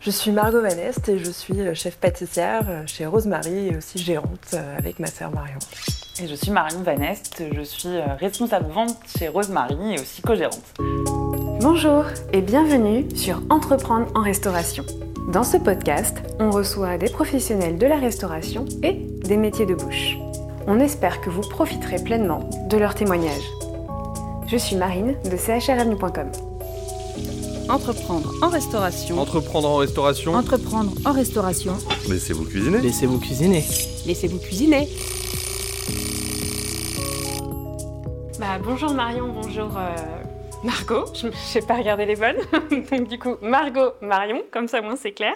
Je suis Margot Vanest et je suis chef pâtissière chez Rosemary et aussi gérante avec ma sœur Marion. Et je suis Marion Vanest, je suis responsable vente chez Rosemary et aussi co-gérante. Bonjour et bienvenue sur Entreprendre en restauration. Dans ce podcast, on reçoit des professionnels de la restauration et des métiers de bouche. On espère que vous profiterez pleinement de leurs témoignages. Je suis Marine de chrm.com. Entreprendre en restauration. Entreprendre en restauration. Entreprendre en restauration. Laissez-vous cuisiner. Laissez-vous cuisiner. Laissez-vous cuisiner. Bah, bonjour Marion, bonjour euh, Margot. Je n'ai pas regardé les bonnes. Donc du coup, Margot, Marion, comme ça moins c'est clair.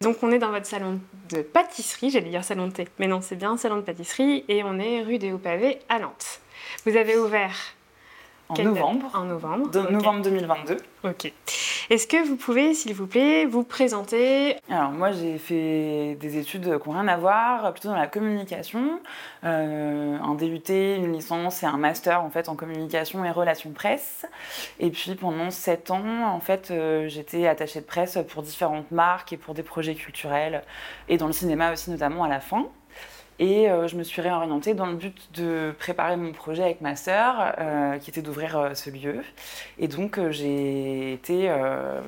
Donc on est dans votre salon de pâtisserie, j'allais dire salon de thé, mais non, c'est bien un salon de pâtisserie et on est rue des Hauts-Pavés à Nantes. Vous avez ouvert en novembre. En novembre. De, Novembre 2022. Ok. Est-ce que vous pouvez, s'il vous plaît, vous présenter Alors moi j'ai fait des études qui n'ont rien à voir, plutôt dans la communication, euh, un DUT, une licence et un master en fait en communication et relations presse. Et puis pendant sept ans, en fait, euh, j'étais attachée de presse pour différentes marques et pour des projets culturels et dans le cinéma aussi notamment à la fin. Et euh, je me suis réorientée dans le but de préparer mon projet avec ma sœur, euh, qui était d'ouvrir euh, ce lieu. Et donc j'ai été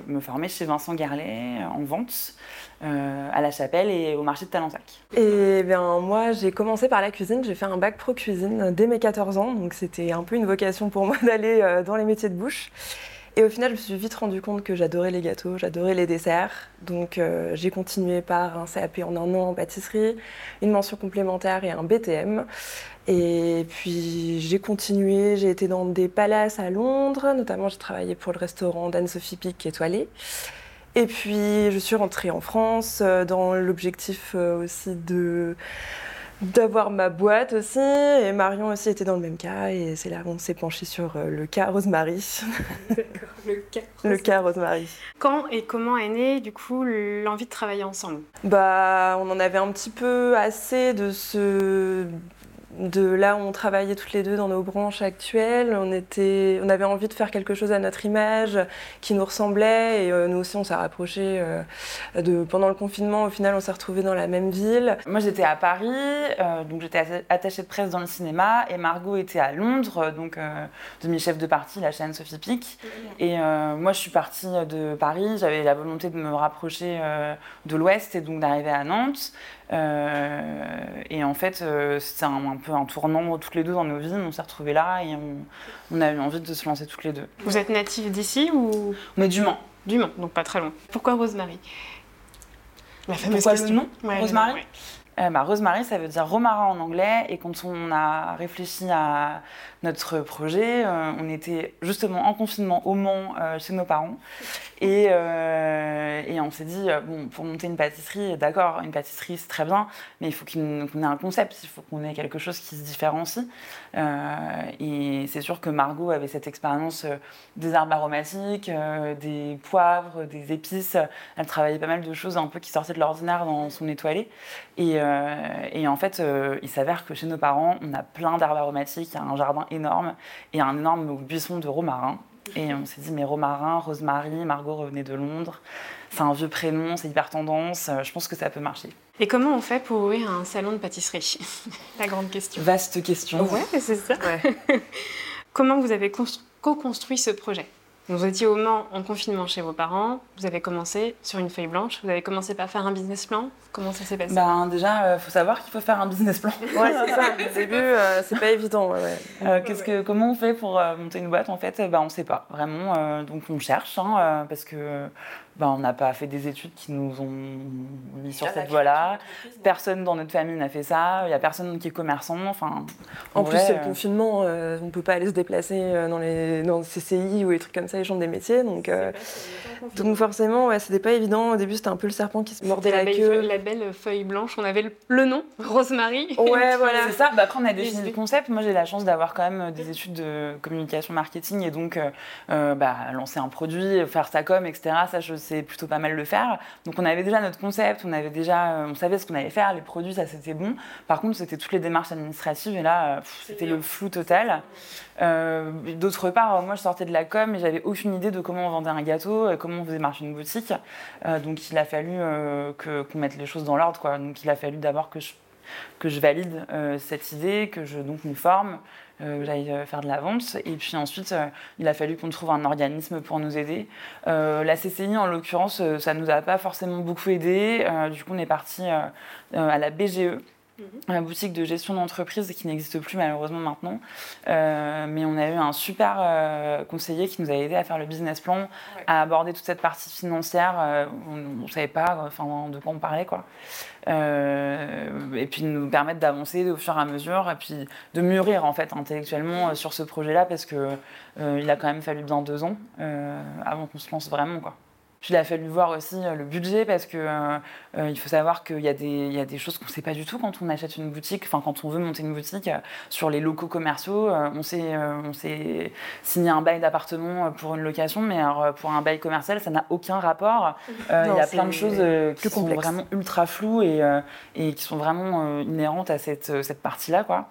me former chez Vincent Garlet en vente. à la chapelle et au marché de Talensac. Et bien moi j'ai commencé par la cuisine, j'ai fait un bac pro cuisine dès mes 14 ans, donc c'était un peu une vocation pour moi d'aller dans les métiers de bouche. Et au final, je me suis vite rendu compte que j'adorais les gâteaux, j'adorais les desserts. Donc euh, j'ai continué par un CAP en un an en pâtisserie, une mention complémentaire et un BTM. Et puis j'ai continué, j'ai été dans des palaces à Londres, notamment j'ai travaillé pour le restaurant d'Anne-Sophie Pic étoilé. Et puis je suis rentrée en France euh, dans l'objectif euh, aussi de d'avoir ma boîte aussi. Et Marion aussi était dans le même cas. Et c'est là qu'on s'est penché sur euh, le cas Rosemary. le cas. Le cas Rosemary. Quand et comment est née du coup l'envie de travailler ensemble? Bah, on en avait un petit peu assez de ce de là où on travaillait toutes les deux dans nos branches actuelles. On, était, on avait envie de faire quelque chose à notre image qui nous ressemblait et euh, nous aussi on s'est rapprochés euh, de, pendant le confinement. Au final, on s'est retrouvés dans la même ville. Moi j'étais à Paris, euh, donc j'étais attachée de presse dans le cinéma et Margot était à Londres, donc demi-chef de partie, la chaîne Sophie Pic. Et moi je suis partie de Paris, j'avais la volonté de me rapprocher de l'Ouest et donc d'arriver à Nantes. Et en fait, c'était un, peu un tournant toutes les deux dans nos vies. On s'est retrouvés là et on, a eu envie de se lancer toutes les deux. Vous êtes native d'ici ou? On est du Mans. Du Mans, donc pas très loin. Pourquoi Rosemary? La fameuse Pourquoi le nom Rosemary euh, bah, Rosemary, ça veut dire romarin en anglais. Et quand on a réfléchi à notre projet, euh, on était justement en confinement au Mans euh, chez nos parents. Et, et on s'est dit, bon, pour monter une pâtisserie, d'accord, une pâtisserie c'est très bien, mais il faut qu'on ait un concept, il faut qu'on ait quelque chose qui se différencie. et c'est sûr que Margot avait cette expérience des herbes aromatiques, des poivres, des épices. Elle travaillait pas mal de choses un peu qui sortaient de l'ordinaire dans son étoilé. Et, et en fait, euh, il s'avère que chez nos parents, on a plein d'herbes aromatiques, il y a un jardin énorme et un énorme buisson de romarin. Et on s'est dit, mais romarin, Rosemary, Margot revenait de Londres, c'est un vieux prénom, c'est hyper tendance, euh, je pense que ça peut marcher. Et comment on fait pour ouvrir un salon de pâtisserie La grande question. Vaste question. Ouais, c'est ça. comment vous avez co-construit ce projet? Vous étiez au Mans en confinement chez vos parents, vous avez commencé sur une feuille blanche, vous avez commencé par faire un business plan. Comment ça s'est passé? Ben, Déjà, il euh, faut savoir qu'il faut faire un business plan. Ouais, c'est ça. Au début, euh, c'est pas évident. Euh, qu'est-ce que, comment on fait pour monter une boîte En fait, ben, on ne sait pas vraiment. donc on cherche, hein, parce que ben, on n'a pas fait des études qui nous ont mis sur cette voie-là. Personne dans notre famille n'a fait ça. Il n'y a personne qui est commerçant. Enfin, en, plus, c'est le confinement. on ne peut pas aller se déplacer dans les dans CCI ou les trucs comme ça, les chambres des métiers. Donc, donc forcément, ouais, c'était pas évident. Au début, c'était un peu le serpent qui se mordait la, queue. la belle feuille blanche, on avait le, nom, Rosemary. Ouais, voilà. C'est ça. Bah, après, on a défini le concept. Moi, j'ai la chance d'avoir quand même des études de communication marketing et donc euh, euh, bah, lancer un produit, faire sa com, etc. Ça, je sait plutôt pas mal le faire. Donc on avait déjà notre concept, on avait déjà, on savait ce qu'on allait faire, les produits, ça c'était bon. Par contre, c'était toutes les démarches administratives et là, c'était le flou total. D'autre part, moi je sortais de la com et j'avais aucune idée de comment on vendait un gâteau, comment on faisait marcher une boutique. donc il a fallu qu'on mette les choses dans l'ordre. Donc il a fallu d'abord que je que je valide euh, cette idée, que je donc me forme, euh, j'aille euh, faire de la vente. Et puis ensuite, il a fallu qu'on trouve un organisme pour nous aider. la CCI, en l'occurrence, ça ne nous a pas forcément beaucoup aidé. du coup, on est parti à la BGE. La boutique de gestion d'entreprise qui n'existe plus malheureusement maintenant. mais on a eu un super conseiller qui nous a aidé à faire le business plan, à aborder toute cette partie financière. on ne savait pas enfin, de quoi on parlait. Quoi. Euh, et puis nous permettre d'avancer au fur et à mesure et puis de mûrir en fait intellectuellement euh, sur ce projet-là parce que euh, il a quand même fallu bien deux ans avant qu'on se lance vraiment quoi. Puis il a fallu voir aussi euh, le budget parce que euh, euh, il faut savoir qu'il y, a des choses qu'on ne sait pas du tout quand on achète une boutique, enfin quand on veut monter une boutique. sur les locaux commerciaux, on s'est on signé un bail d'appartement pour une location, mais alors, pour un bail commercial, ça n'a aucun rapport. il y a plein de choses qui sont vraiment ultra floues et, et qui sont vraiment inhérentes à cette, cette partie-là. Quoi.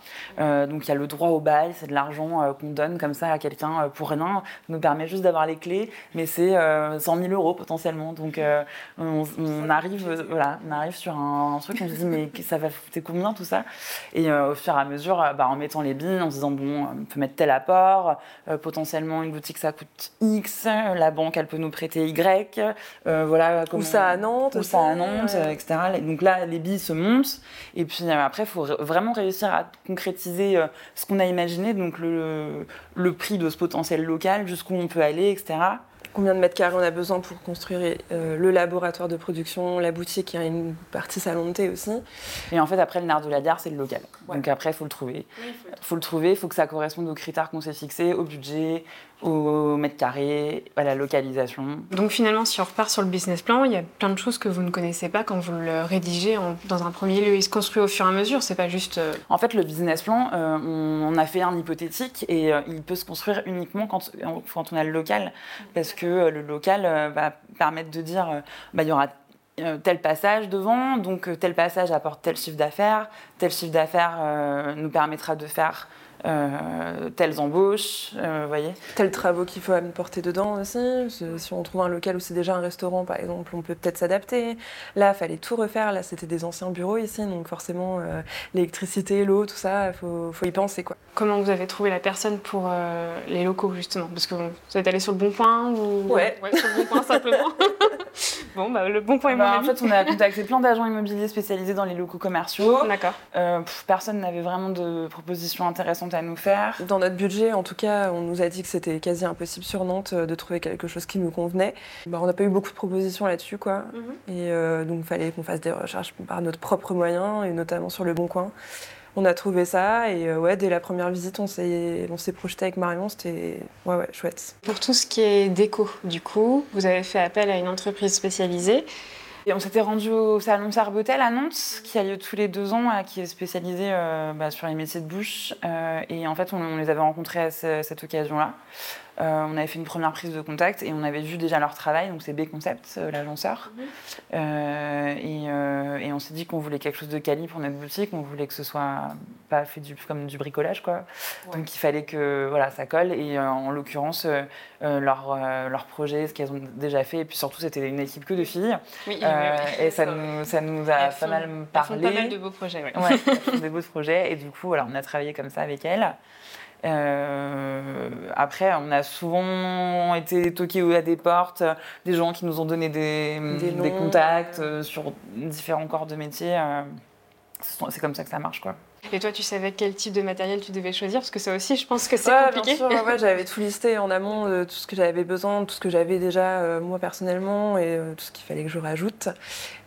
donc il y a le droit au bail, c'est de l'argent qu'on donne comme ça à quelqu'un pour rien. Ça nous permet juste d'avoir les clés, mais c'est 100 000 euros potentiellement. Donc euh, on, arrive, voilà, on arrive sur un, truc, on se dit mais ça va coûter combien tout ça? Et euh, au fur et à mesure, euh, bah, en mettant les billes, en se disant bon, on peut mettre tel apport, potentiellement une boutique ça coûte X, la banque elle peut nous prêter Y, voilà. Ou ça à Nantes. Ou ça à Nantes, etc. Donc là, les billes se montent. Et puis après, il faut vraiment réussir à concrétiser ce qu'on a imaginé, donc le, le prix de ce potentiel local, jusqu'où on peut aller, etc combien de mètres carrés on a besoin pour construire euh, le laboratoire de production, la boutique, il y a une partie salon de thé aussi. Et en fait, après, le nerf de la gare, c'est le local. Donc après, il faut le trouver. Il faut, le trouver, il faut que ça corresponde aux critères qu'on s'est fixés, au budget, au mètre carré, à la localisation. Donc finalement, si on repart sur le business plan, il y a plein de choses que vous ne connaissez pas quand vous le rédigez dans un premier lieu. Il se construit au fur et à mesure, c'est pas juste... Euh, en fait, le business plan, euh, on, a fait un hypothétique et euh, il peut se construire uniquement quand, quand on a le local, parce que le local va permettre de dire, bah, il y aura tel passage devant, donc tel passage apporte tel chiffre d'affaires, tel chiffre d'affaires nous permettra de faire euh, telles embauches, euh, voyez. Tels travaux qu'il faut apporter dedans aussi. Si on trouve un local où c'est déjà un restaurant, par exemple, on peut peut-être s'adapter. Là, il fallait tout refaire. Là, c'était des anciens bureaux ici, donc forcément, euh, l'électricité, l'eau, tout ça, il faut, faut, y penser. Quoi. Comment vous avez trouvé la personne pour les locaux, justement? Parce que vous êtes allé sur le bon point ou... Ouais. sur le bon point, simplement. bon, bah, le bon point est bah, En fait, on a contacté plein d'agents immobiliers spécialisés dans les locaux commerciaux. D'accord. personne n'avait vraiment de propositions à nous faire. Dans notre budget, en tout cas, on nous a dit que c'était quasi impossible sur Nantes euh, de trouver quelque chose qui nous convenait. Bah, on n'a pas eu beaucoup de propositions là-dessus, quoi. Mhm. Et euh, donc, il fallait qu'on fasse des recherches par notre propre moyen, et notamment sur le Bon Coin. On a trouvé ça, et euh, ouais, dès la première visite, on s'est, on s'est projeté avec Marion, c'était ouais, ouais, chouette. Pour tout ce qui est déco, du coup, vous avez fait appel à une entreprise spécialisée. Et on s'était rendu au salon Sarbotel à Nantes, qui a lieu tous les deux ans, qui est spécialisé euh, bah, sur les métiers de bouche. Euh, et en fait, on, les avait rencontrés à cette occasion-là. Euh, on avait fait une première prise de contact et on avait vu déjà leur travail, donc c'est B Concept, euh, l'agenceur. Mhm. Euh, et, on s'est dit qu'on voulait quelque chose de quali pour notre boutique, on voulait que ce soit pas fait du, comme du bricolage, quoi. Donc il fallait que voilà, ça colle. Et en l'occurrence, leur, leur projet, ce qu'elles ont déjà fait, et puis surtout c'était une équipe que de filles. Oui, et ça nous, ça nous a pas mal parlé. pas mal de beaux projets, ouais. des beaux projets. Et du coup, voilà, on a travaillé comme ça avec elles. Euh, après, on a souvent été toqués à des portes, des gens qui nous ont donné des, des, contacts euh, sur différents corps de métier. Euh, c'est comme ça que ça marche, quoi. Et toi, tu savais quel type de matériel tu devais choisir? Parce que ça aussi, je pense que c'est compliqué. Bien sûr, j'avais tout listé en amont, de tout ce que j'avais besoin, tout ce que j'avais déjà moi personnellement et tout ce qu'il fallait que je rajoute.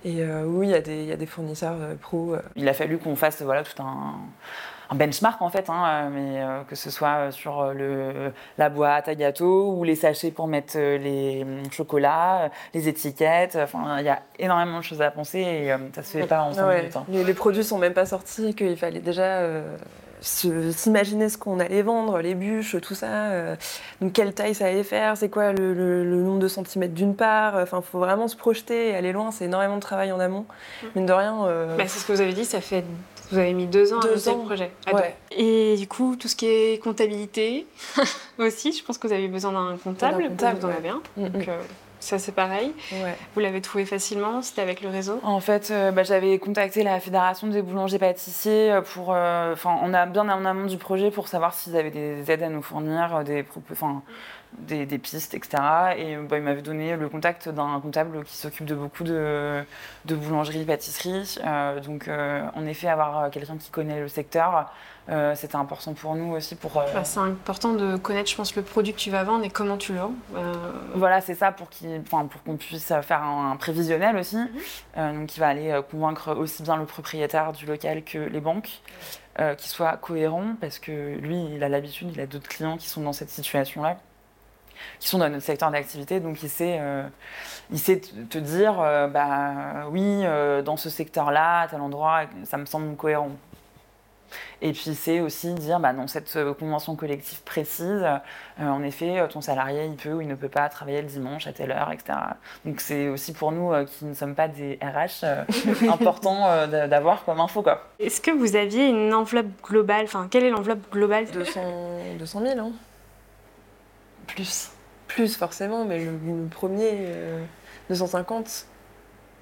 Et oui, il y, y, a des fournisseurs pros. Il a fallu qu'on fasse voilà, tout un un benchmark en fait, hein, euh, mais euh, que ce soit sur euh, le, la boîte à gâteau ou les sachets pour mettre les chocolats, les étiquettes. Enfin, il y a énormément de choses à penser et ça se fait pas en 5 minutes. Hein. Les, produits sont même pas sortis, qu'il fallait déjà s'imaginer ce qu'on allait vendre, les bûches, tout ça. donc quelle taille ça allait faire, c'est quoi le, nombre de centimètres d'une part. Enfin, il faut vraiment se projeter et aller loin. C'est énormément de travail en amont. Mmh. Mine de rien. Bah, c'est ce que vous avez dit, ça fait vous avez mis deux ans à monter le projet. Et du coup, tout ce qui est comptabilité aussi, je pense que vous avez besoin d'un comptable. comptable vous en avez un. Mm, Donc, mm. Euh, ça, c'est pareil. Vous l'avez trouvé facilement C'était avec le réseau? En fait, euh, bah, j'avais contacté la Fédération des boulangers-pâtissiers euh, pour. Enfin, on a bien en amont du projet pour savoir s'ils avaient des aides à nous fournir, des, enfin, des, pistes, etc. Et bah, il m'avait donné le contact d'un comptable qui s'occupe de beaucoup de, de boulangeries, pâtisseries. Euh, donc, euh, en effet, avoir quelqu'un qui connaît le secteur, euh, c'était important pour nous aussi. pour. Bah, c'est important de connaître, je pense, le produit que tu vas vendre et comment tu le vends. Voilà, c'est ça pour qu'on puisse faire un, prévisionnel aussi. Mhm. donc, il va aller convaincre aussi bien le propriétaire du local que les banques. qui soit cohérent parce que lui, il a l'habitude, il a d'autres clients qui sont dans cette situation-là qui sont dans notre secteur d'activité. Donc il sait, euh, il sait te dire, euh, bah oui, euh, dans ce secteur-là, à tel endroit, ça me semble cohérent. Et puis c'est aussi dire, bah, dans cette convention collective précise, en effet, ton salarié, il peut ou il ne peut pas travailler le dimanche à telle heure, etc. Donc c'est aussi pour nous, qui ne sommes pas des RH, important d'avoir comme info. Est-ce que vous aviez une enveloppe globale Enfin, quelle est l'enveloppe globale? 200, 200 000, hein plus. Plus forcément, mais le, premier, 250.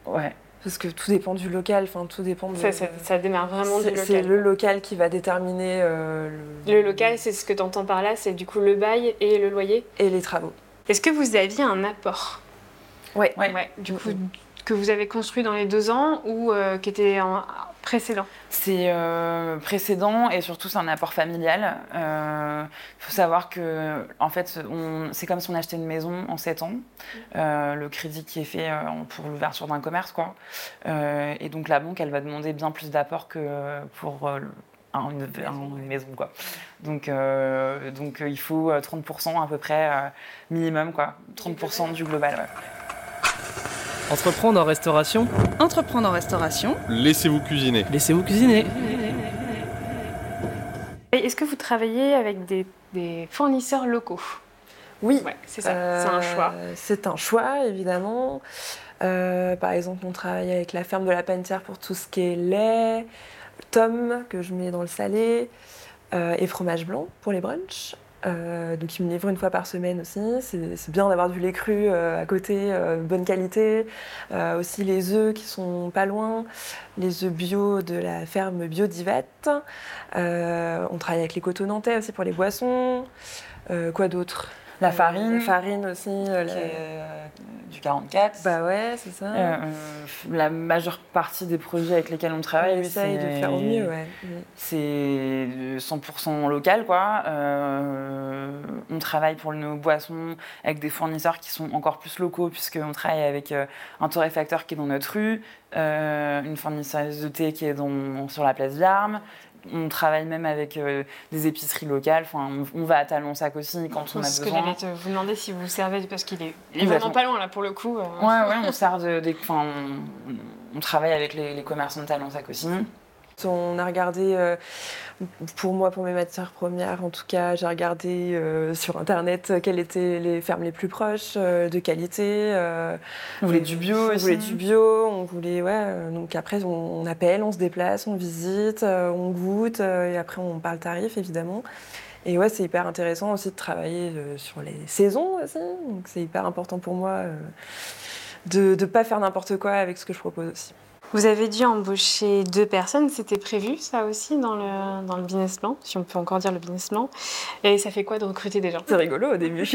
Euh, ouais. Parce que tout dépend du local, enfin tout dépend de... Ça, ça, démarre vraiment du local. C'est le local qui va déterminer... Euh, le... le... local, c'est ce que tu entends par là, c'est du coup le bail et le loyer Et les travaux. Est-ce que vous aviez un apport? Oui. Ouais. ouais. Du coup, que vous avez construit dans les deux ans ou euh, qui était en précédent C'est euh, précédent et surtout c'est un apport familial. Il euh, faut savoir que en fait c'est comme si on achetait une maison en 7 ans. le crédit qui est fait pour l'ouverture d'un commerce quoi. et donc la banque elle va demander bien plus d'apport que pour une, maison quoi. Donc, donc il faut 30% à peu près minimum quoi. 30% du global. Entreprendre en restauration Entreprendre en restauration. Laissez-vous cuisiner. Laissez-vous cuisiner. Est-ce que vous travaillez avec des, fournisseurs locaux? Oui. c'est ça, c'est un choix. Euh, c'est un choix, évidemment. Euh, par exemple, on travaille avec la ferme de la Pentière pour tout ce qui est lait, tome que je mets dans le salé, euh, et fromage blanc pour les brunchs. Euh, donc ils me livrent une fois par semaine aussi. C'est bien d'avoir du lait cru euh, à côté, euh, bonne qualité. aussi les œufs qui sont pas loin, les œufs bio de la ferme Bio on travaille avec les coteaux nantais aussi pour les boissons. quoi d'autre? La farine. La farine aussi. Euh, euh, du 44. Bah ouais, c'est ça. Euh, la majeure partie des projets avec lesquels on travaille, on essaye de faire au mieux, ouais. C'est 100% local, quoi. on travaille pour nos boissons avec des fournisseurs qui sont encore plus locaux, puisqu'on travaille avec un torréfacteur qui est dans notre rue, une fournisseuse de thé qui est dans, sur la place Viarme, on travaille même avec euh, des épiceries locales. Enfin, on, va à Talon-Sac aussi quand on a besoin. Que j'allais te vous demander si vous servez, parce qu'il est, vraiment pas loin là pour le coup. Euh. Ouais, ouais, on sert de, enfin, on, travaille avec les, les commerçants de Talon-Sac aussi. On a regardé, euh, pour moi, pour mes matières premières, en tout cas, j'ai regardé euh, sur Internet quelles étaient les fermes les plus proches, euh, de qualité. on voulait du bio On voulait du bio, on voulait, ouais. Donc après, on, appelle, on se déplace, on visite, on goûte, et après, on parle tarif, évidemment. Et ouais, c'est hyper intéressant aussi de travailler sur les saisons aussi. Donc c'est hyper important pour moi de ne pas faire n'importe quoi avec ce que je propose aussi. Vous avez dû embaucher deux personnes, c'était prévu ça aussi dans le, dans le business plan, si on peut encore dire le business plan. Et ça fait quoi de recruter des gens? C'est rigolo au début.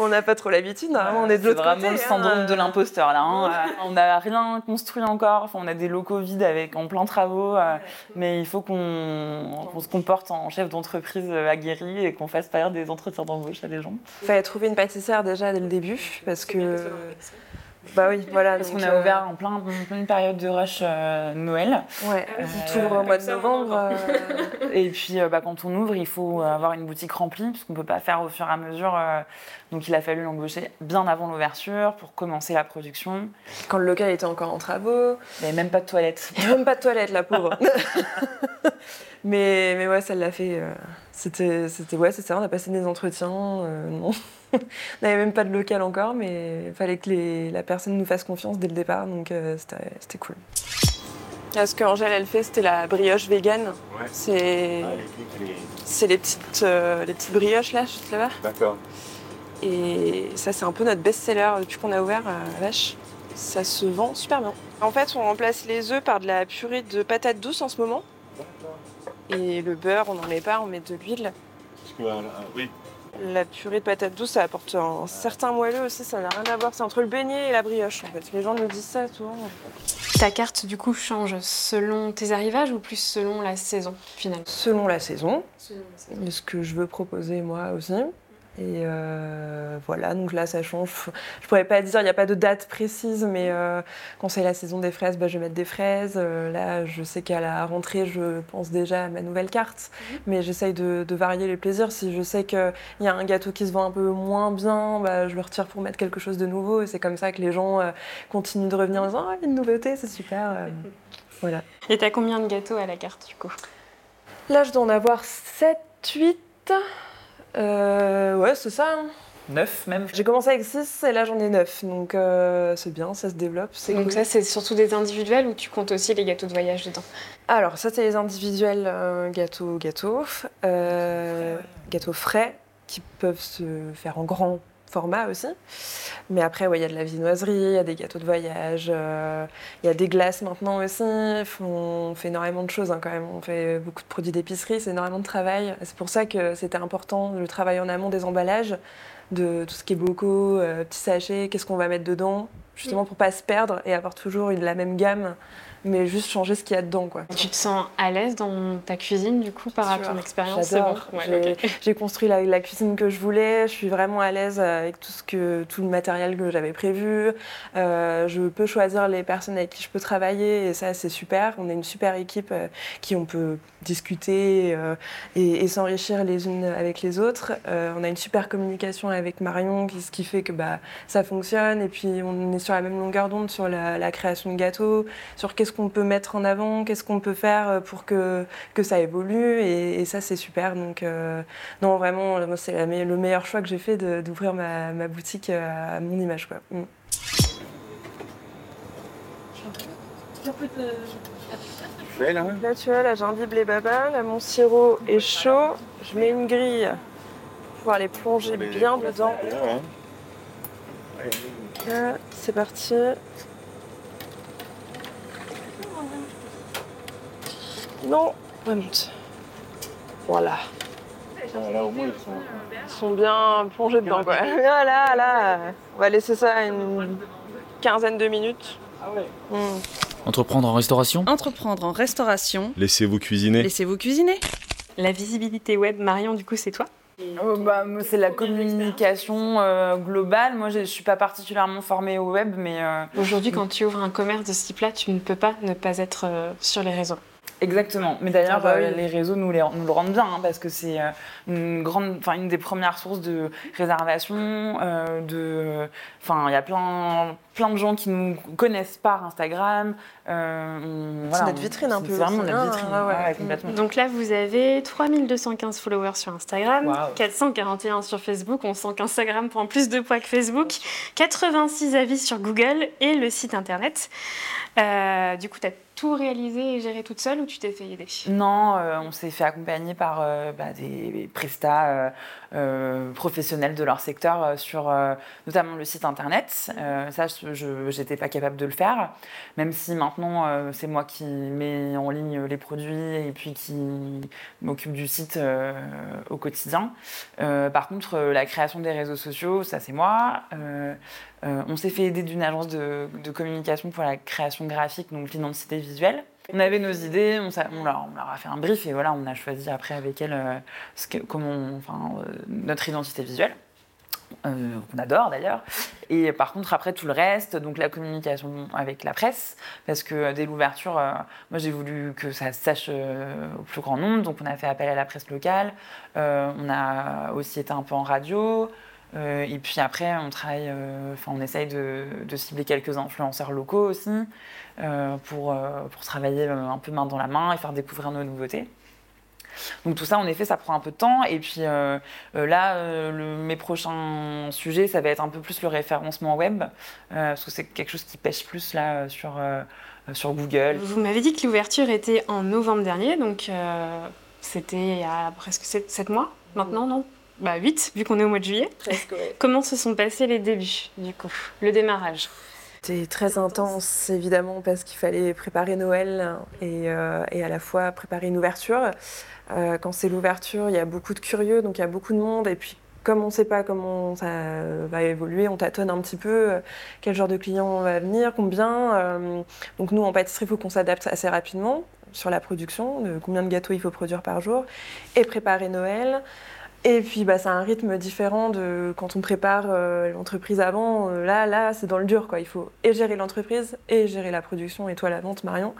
on n'a pas trop l'habitude, normalement on est de l'autre côté. C'est vraiment le syndrome hein. de l'imposteur là. Hein. on n'a rien construit encore, enfin, on a des locaux vides avec, en plein travaux, euh, mais il faut qu'on se comporte en chef d'entreprise aguerri et qu'on fasse faire des entretiens d'embauche à des gens. Il fallait trouver une pâtissière déjà dès le début parce que Bah oui, voilà. Parce qu'on a ouvert en plein, pleine période de rush Noël. Ouais, on ouvre au mois de novembre. et puis bah, quand on ouvre, il faut avoir une boutique remplie, parce qu'on ne peut pas faire au fur et à mesure. donc il a fallu l'embaucher bien avant l'ouverture pour commencer la production. Quand le local était encore en travaux. Il n'y avait même pas de toilette. même pas de toilette, la pauvre. mais, mais ouais, ça l'a fait. C'était, c'était, ouais, c'est ça, on a passé des entretiens. Euh, non. on n'avait même pas de local encore, mais il fallait que les, la personne nous fasse confiance dès le départ, donc euh, c'était, c'était cool. ce qu'Angèle, elle fait, c'était la brioche vegan. Ouais. C'est, ah, c'est les, petites, euh, les petites brioches là, juste là-bas. D'accord. Et ça, c'est un peu notre best-seller depuis qu'on a ouvert Vache. Ça se vend super bien. En fait, on remplace les œufs par de la purée de patates douces en ce moment. Et le beurre, on n'en met pas, on met de l'huile. oui. La purée de patates douces, ça apporte un certain moelleux aussi, ça n'a rien à voir. C'est entre le beignet et la brioche en fait. Les gens nous disent ça souvent. Ta carte du coup change selon tes arrivages ou plus selon la saison finalement? Selon la saison. Selon la saison. Ce que je veux proposer moi aussi. Et euh, voilà, donc là ça change. Je pourrais pas dire, il n'y a pas de date précise, mais euh, quand c'est la saison des fraises, bah, je vais mettre des fraises. Euh, là, je sais qu'à la rentrée, je pense déjà à ma nouvelle carte, mhm. mais j'essaye de, varier les plaisirs. Si je sais qu'il y a un gâteau qui se vend un peu moins bien, bah, je le retire pour mettre quelque chose de nouveau. Et c'est comme ça que les gens continuent de revenir en disant Ah, une nouveauté, c'est super. voilà. Et tu as combien de gâteaux à la carte du coup? Là, je dois en avoir 7, 8. Euh, ouais, c'est ça. Hein. 9 même J'ai commencé avec 6 et là j'en ai 9. Donc euh, c'est bien, ça se développe. Donc ça c'est surtout des individuels ou tu comptes aussi les gâteaux de voyage dedans? Alors ça c'est les individuels euh, gâteaux, gâteaux. Euh, gâteaux frais qui peuvent se faire en grand format aussi. Mais après, il y a de la viennoiserie, il y a des gâteaux de voyage, euh, il y a des glaces maintenant aussi. On fait énormément de choses hein, quand même. On fait beaucoup de produits d'épicerie, c'est énormément de travail. C'est pour ça que c'était important le travail en amont des emballages, de tout ce qui est bocaux, euh, petits sachets, qu'est-ce qu'on va mettre dedans, justement pour pas se perdre et avoir toujours la même gamme mais juste changer ce qu'il y a dedans. Quoi. Tu te sens à l'aise dans ta cuisine, du coup, par rapport à ton expérience? J'adore. J'ai construit la, cuisine que je voulais. Je suis vraiment à l'aise avec tout, ce que, tout le matériel que j'avais prévu. Euh, je peux choisir les personnes avec qui je peux travailler et ça, c'est super. On est une super équipe euh, qui on peut discuter euh, et, s'enrichir les unes avec les autres. on a une super communication avec Marion, ce qui fait que bah, ça fonctionne. Et puis, on est sur la même longueur d'onde sur la, la création de gâteaux, sur qu'est-ce qu'on peut mettre en avant, qu'est-ce qu'on peut faire euh, pour que, que ça évolue. Et, ça, c'est super. Donc, euh, non, vraiment, c'est le meilleur choix que j'ai fait d'ouvrir ma, ma, boutique euh, à mon image. Quoi. Mm. Là, là, tu vois, là, j'imbibe les babas. Là, mon sirop est chaud. Je mets une grille pour pouvoir les plonger bien dedans. Là, c'est parti. Non, remonte. Voilà. Voilà, au moins ils sont, bien plongés dedans quoi. Voilà, là, on va laisser ça une quinzaine de minutes. Ah ouais. Hmm. Entreprendre en restauration? Entreprendre en restauration. Laissez-vous cuisiner. Laissez-vous cuisiner. La visibilité web, Marion, du coup, c'est toi? Oh, bah, c'est la communication euh, globale. Moi, je ne suis pas particulièrement formée au web, mais... Euh, Aujourd'hui, quand tu ouvres un commerce de ce type-là, tu ne peux pas ne pas être euh, sur les réseaux. Exactement. Mais d'ailleurs, ah bah euh, les réseaux nous, les, nous, le rendent bien, hein, parce que c'est euh, une grande, enfin une des premières sources de réservation. Euh, de, enfin, il y a plein, plein de gens qui nous connaissent par Instagram. Euh, c'est notre vitrine un peu. C'est vraiment notre vitrine. Ah, complètement. Donc là, vous avez 3215 followers sur Instagram, 441 sur Facebook. On sent qu'Instagram prend plus de poids que Facebook. 86 avis sur Google et le site internet. du coup, tu as tout réalisé et géré toute seule ou tu t'es fait aider? Non, euh, on s'est fait accompagner par euh, bah, des prestats euh, professionnels de leur secteur sur notamment le site internet. ça, je n'étais pas capable de le faire, même si maintenant c'est moi qui mets en ligne les produits et puis qui m'occupe du site au quotidien. par contre, la création des réseaux sociaux, ça c'est moi. Euh, on s'est fait aider d'une agence de, communication pour la création graphique, donc l'identité visuelle. On avait nos idées, on, leur, a fait un brief et voilà, on a choisi après avec elle euh, comment, euh, notre identité visuelle. qu'on adore d'ailleurs. Et par contre, après tout le reste, donc la communication avec la presse, parce que dès l'ouverture, moi j'ai voulu que ça se sache au plus grand nombre, donc on a fait appel à la presse locale, on a aussi été un peu en radio. Et puis après, on travaille, enfin, on essaye de, cibler quelques influenceurs locaux aussi pour, pour travailler un peu main dans la main et faire découvrir nos nouveautés. Donc tout ça, en effet, ça prend un peu de temps. Et puis euh, euh, là, euh, mes prochains sujets, ça va être un peu plus le référencement web, parce que c'est quelque chose qui pêche plus là sur, sur Google. Vous m'avez dit que l'ouverture était en novembre dernier, donc c'était il y a presque 7, mois maintenant, non? Bah 8, vu qu'on est au mois de juillet. Presque, Comment se sont passés les débuts, du coup, le démarrage? C'était très intense, évidemment, parce qu'il fallait préparer Noël et, et, à la fois préparer une ouverture. Euh, quand c'est l'ouverture, il y a beaucoup de curieux, donc il y a beaucoup de monde. Et puis, comme on ne sait pas comment ça va évoluer, on tâtonne un petit peu euh, quel genre de client va venir, combien. Euh, donc nous, en pâtisserie, il faut qu'on s'adapte assez rapidement sur la production, de combien de gâteaux il faut produire par jour, et préparer Noël. Et puis, bah, c'est un rythme différent de quand on prépare euh, l'entreprise avant. Euh, là, là, c'est dans le dur, quoi. Il faut et gérer l'entreprise et gérer la production et toi la vente, Marion.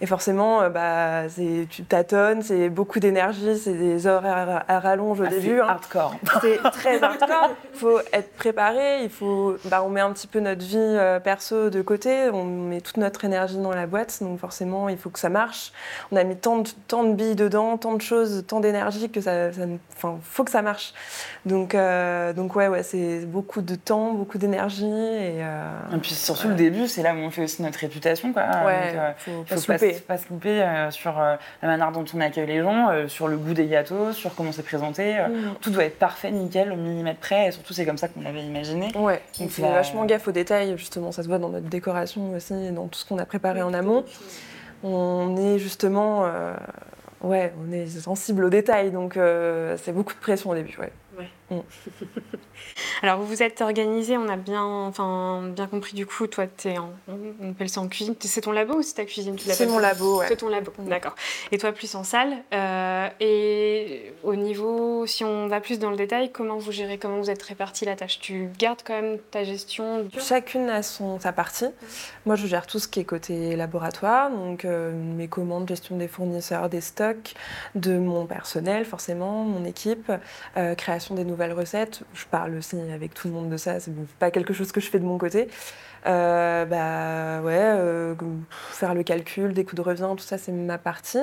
Et forcément, euh, bah, tu tâtonnes, c'est beaucoup d'énergie, c'est des heures à, rallonge au ah, début. Hein. hardcore. C'est très hardcore. Il faut être préparé. Il faut, bah, on met un petit peu notre vie perso de côté. On met toute notre énergie dans la boîte, donc forcément, il faut que ça marche. On a mis tant de, tant de billes dedans, tant de choses, tant d'énergie que ça, ça enfin, faut que ça marche. Donc, euh, donc ouais, ouais c'est beaucoup de temps, beaucoup d'énergie. Et, euh, et, puis surtout le début, c'est là où on fait aussi notre réputation. Quoi. Ouais, donc, euh, faut, pas, se pas, se louper sur la manière dont on accueille les gens, sur le goût des gâteaux, sur comment c'est présenté. Mm. Tout doit être parfait, nickel, au millimètre près. Et surtout, c'est comme ça qu'on l'avait imaginé. Ouais, donc c'est vachement gaffe aux détails, justement. Ça se voit dans notre décoration aussi, dans tout ce qu'on a préparé en amont. On est justement Ouais, on est sensible aux détails, donc euh, c'est beaucoup de pression au début. Ouais. Alors, vous vous êtes organisé, on a bien, enfin, bien compris du coup, toi, es en, on appelle ça en cuisine. C'est ton labo ou c'est ta cuisine C'est mon labo, ouais. C'est ton labo, mm. d'accord. Et toi, plus en salle. Euh, et au niveau, si on va plus dans le détail, comment vous gérez, comment vous êtes répartis la tâche? Tu gardes quand même ta gestion Chacune a son, sa partie. Moi, je gère tout ce qui est côté laboratoire, donc euh, mes commandes, gestion des fournisseurs, des stocks, de mon personnel, forcément, mon équipe, euh, création des nouvelles recettes. Je parle aussi avec tout le monde de ça, c'est pas quelque chose que je fais de mon côté. Euh, bah ouais, euh, faire le calcul des coûts de revient, tout ça, c'est ma partie.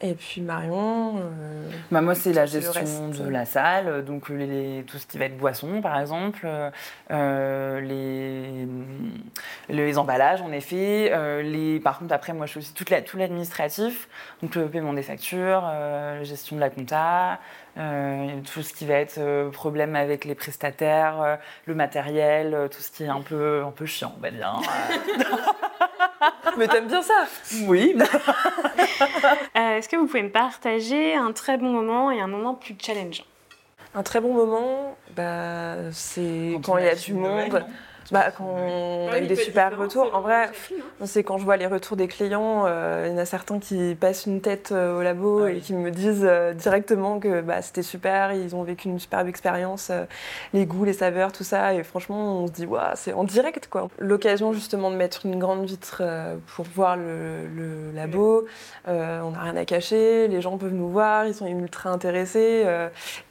Et puis Marion. Euh, bah moi, c'est la gestion de la salle, donc les, tout ce qui va être boisson, par exemple, les, les emballages, en effet. les, par contre, après, moi, je fais aussi toute la, tout l'administratif, donc le paiement des factures, la gestion de la compta, euh, tout ce qui va être euh, problème avec les prestataires, euh, le matériel, tout ce qui est un peu, un peu chiant, on va dire. Mais t'aimes bien ça? Oui. Est-ce que vous pouvez me partager un très bon moment et un moment plus challengeant? Un très bon moment, bah, c'est quand, il y a du monde. Bah, quand on a eu des super retours. En vrai, c'est quand je vois les retours des clients, euh, il y en a certains qui passent une tête euh, au labo et qui me disent euh, directement que bah, c'était super, ils ont vécu une superbe expérience, les goûts, les saveurs, tout ça. Et franchement, on se dit, waouh, c'est en direct quoi. L'occasion justement de mettre une grande vitre pour voir le, le labo, on n'a rien à cacher, les gens peuvent nous voir, ils sont ultra intéressés.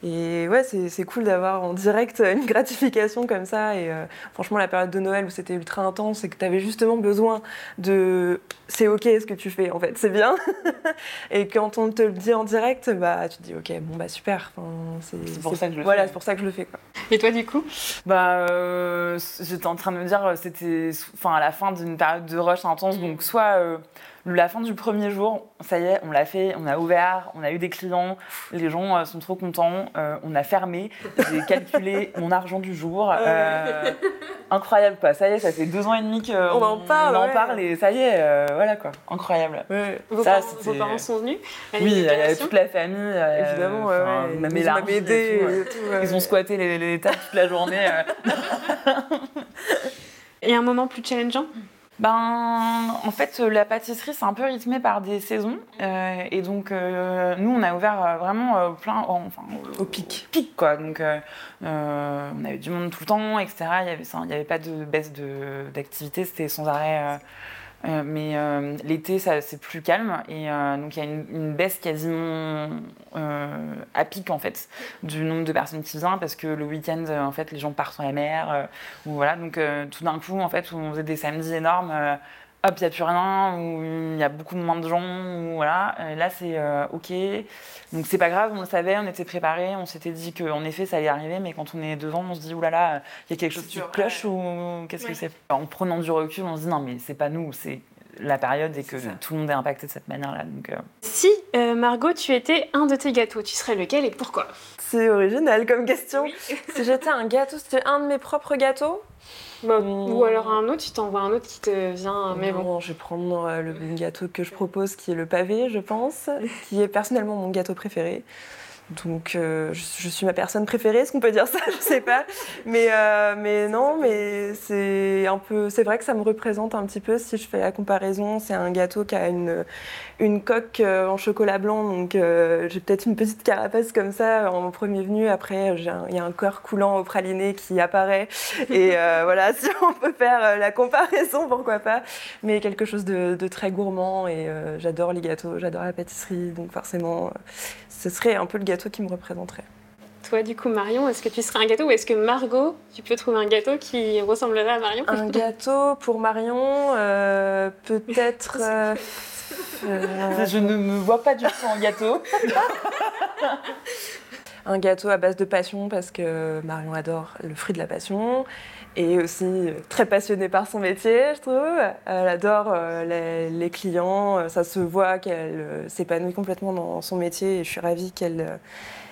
et ouais, c'est cool d'avoir en direct une gratification comme ça. Et franchement, la période de Noël où c'était ultra intense et que tu avais justement besoin de c'est ok ce que tu fais en fait, c'est bien. et quand on te le dit en direct, bah tu te dis ok, bon bah super. c'est pour ça que je le voilà, c'est pour ça que je le fais quoi. Et toi du coup? Bah euh, j'étais en train de me dire c'était enfin à la fin d'une période de rush intense donc soit euh, la fin du premier jour, ça y est, on l'a fait, on a ouvert, on a eu des clients, les gens euh, sont trop contents, euh, on a fermé, j'ai calculé mon argent du jour. Euh, incroyable quoi, ça y est, ça fait deux ans et demi qu'on en parle, on en parle et ça y est, voilà quoi, incroyable. Vos, ça, parents, vos, parents, sont venus Oui, il y a toute la famille, évidemment, ils ont aidé, ils ont squatté les, les tables toute la journée. et un moment plus challengeant? Ben, en fait, la pâtisserie, c'est un peu rythmé par des saisons. Euh, et donc, euh, nous, on a ouvert euh, vraiment plein, enfin, au pic. pic, quoi. Donc, on avait du monde tout le temps, etc. Il n'y avait, avait pas de baisse d'activité, c'était sans arrêt euh, mais euh, l'été, c'est plus calme. Et euh, donc, il y a une, baisse quasiment à pic, en fait, du nombre de personnes qui viennent, parce que le week-end, en fait, les gens partent sur la mer. ou voilà. Donc, tout d'un coup, en fait, on faisait des samedis énormes hop, il n'y a plus rien, ou il y a beaucoup moins de gens, ou voilà. là, c'est euh, OK. Donc, c'est pas grave, on le savait, on était préparés, on s'était dit qu'en effet, ça allait arriver, mais quand on est devant, on se dit, oulala, il y a quelque chose qui cloche, ou qu'est-ce que c'est? En prenant du recul, on se dit, non, mais c'est pas nous, c'est la période et que tout le monde est impacté de cette manière-là. Donc, euh. Si, euh, Margot, tu étais un de tes gâteaux, tu serais lequel et pourquoi? C'est original comme question. si j'étais un gâteau, c'était un de mes propres gâteaux? Bah, ou alors un autre, tu t'envoies un autre qui te vient. Mais bon. Je vais prendre le gâteau que je propose, qui est le pavé, je pense, qui est personnellement mon gâteau préféré. Donc, euh, je, suis ma personne préférée, est-ce qu'on peut dire ça? Je sais pas. Mais, euh, mais non, mais c'est un peu. C'est vrai que ça me représente un petit peu si je fais la comparaison. C'est un gâteau qui a une, une coque euh, en chocolat blanc, donc j'ai peut-être une petite carapace comme ça en premier venu. Après, il y a un cœur coulant au praliné qui apparaît. Et voilà, si on peut faire la comparaison, pourquoi pas. Mais quelque chose de, de très gourmand et j'adore les gâteaux, j'adore la pâtisserie, donc forcément, ce serait un peu le gâteau qui me représenterait. Toi, du coup, Marion, est-ce que tu serais un gâteau ou est-ce que Margot, tu peux trouver un gâteau qui ressemblerait à Marion Un gâteau pour Marion, euh, peut-être. Euh, euh, Je ne me vois pas du tout en gâteau. un gâteau à base de passion parce que Marion adore le fruit de la passion et aussi euh, très passionnée par son métier, je trouve. Elle adore euh, les, clients, ça se voit qu'elle euh, s'épanouit complètement dans son métier et je suis ravie qu'elle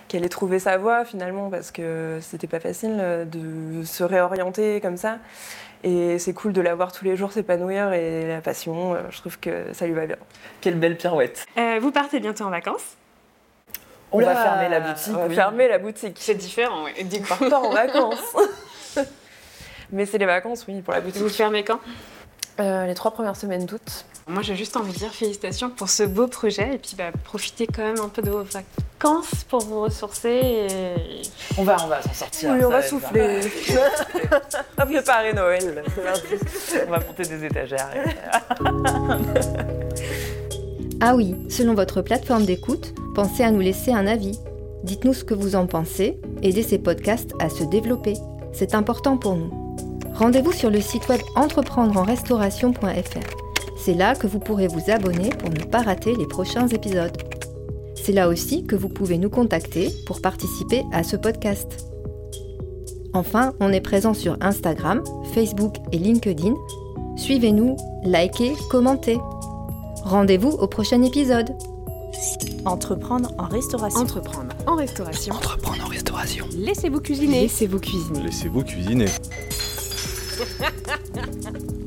qu'elle ait trouvé sa voie finalement parce que c'était pas facile de se réorienter comme ça. Et c'est cool de la voir tous les jours s'épanouir et la passion, je trouve que ça lui va bien. Quelle belle pirouette. vous partez bientôt en vacances On va fermer la boutique. On va fermer la boutique. C'est différent, oui. Du coup. en vacances. Mais c'est les vacances, oui, pour la boutique. Vous fermez quand? Euh, Les trois premières semaines d'août. Moi, j'ai juste envie de dire félicitations pour ce beau projet et puis bah, profitez quand même un peu de vos vacances pour vous ressourcer. Et... On va, on va s'en sortir. Oui, on va souffler. on va préparer Noël. on va monter des étagères. ah oui, selon votre plateforme d'écoute, pensez à nous laisser un avis. Dites-nous ce que vous en pensez, aidez ces podcasts à se développer. C'est important pour nous. Rendez-vous sur le site web entreprendreenrestauration.fr. C'est là que vous pourrez vous abonner pour ne pas rater les prochains épisodes. C'est là aussi que vous pouvez nous contacter pour participer à ce podcast. Enfin, on est présent sur Instagram, Facebook et LinkedIn. Suivez-nous, likez, commentez. Rendez-vous au prochain épisode. Entreprendre en restauration. Entreprendre en restauration. Entreprendre en restauration. Laissez-vous cuisiner. Laissez-vous cuisiner. Laissez-vous cuisiner.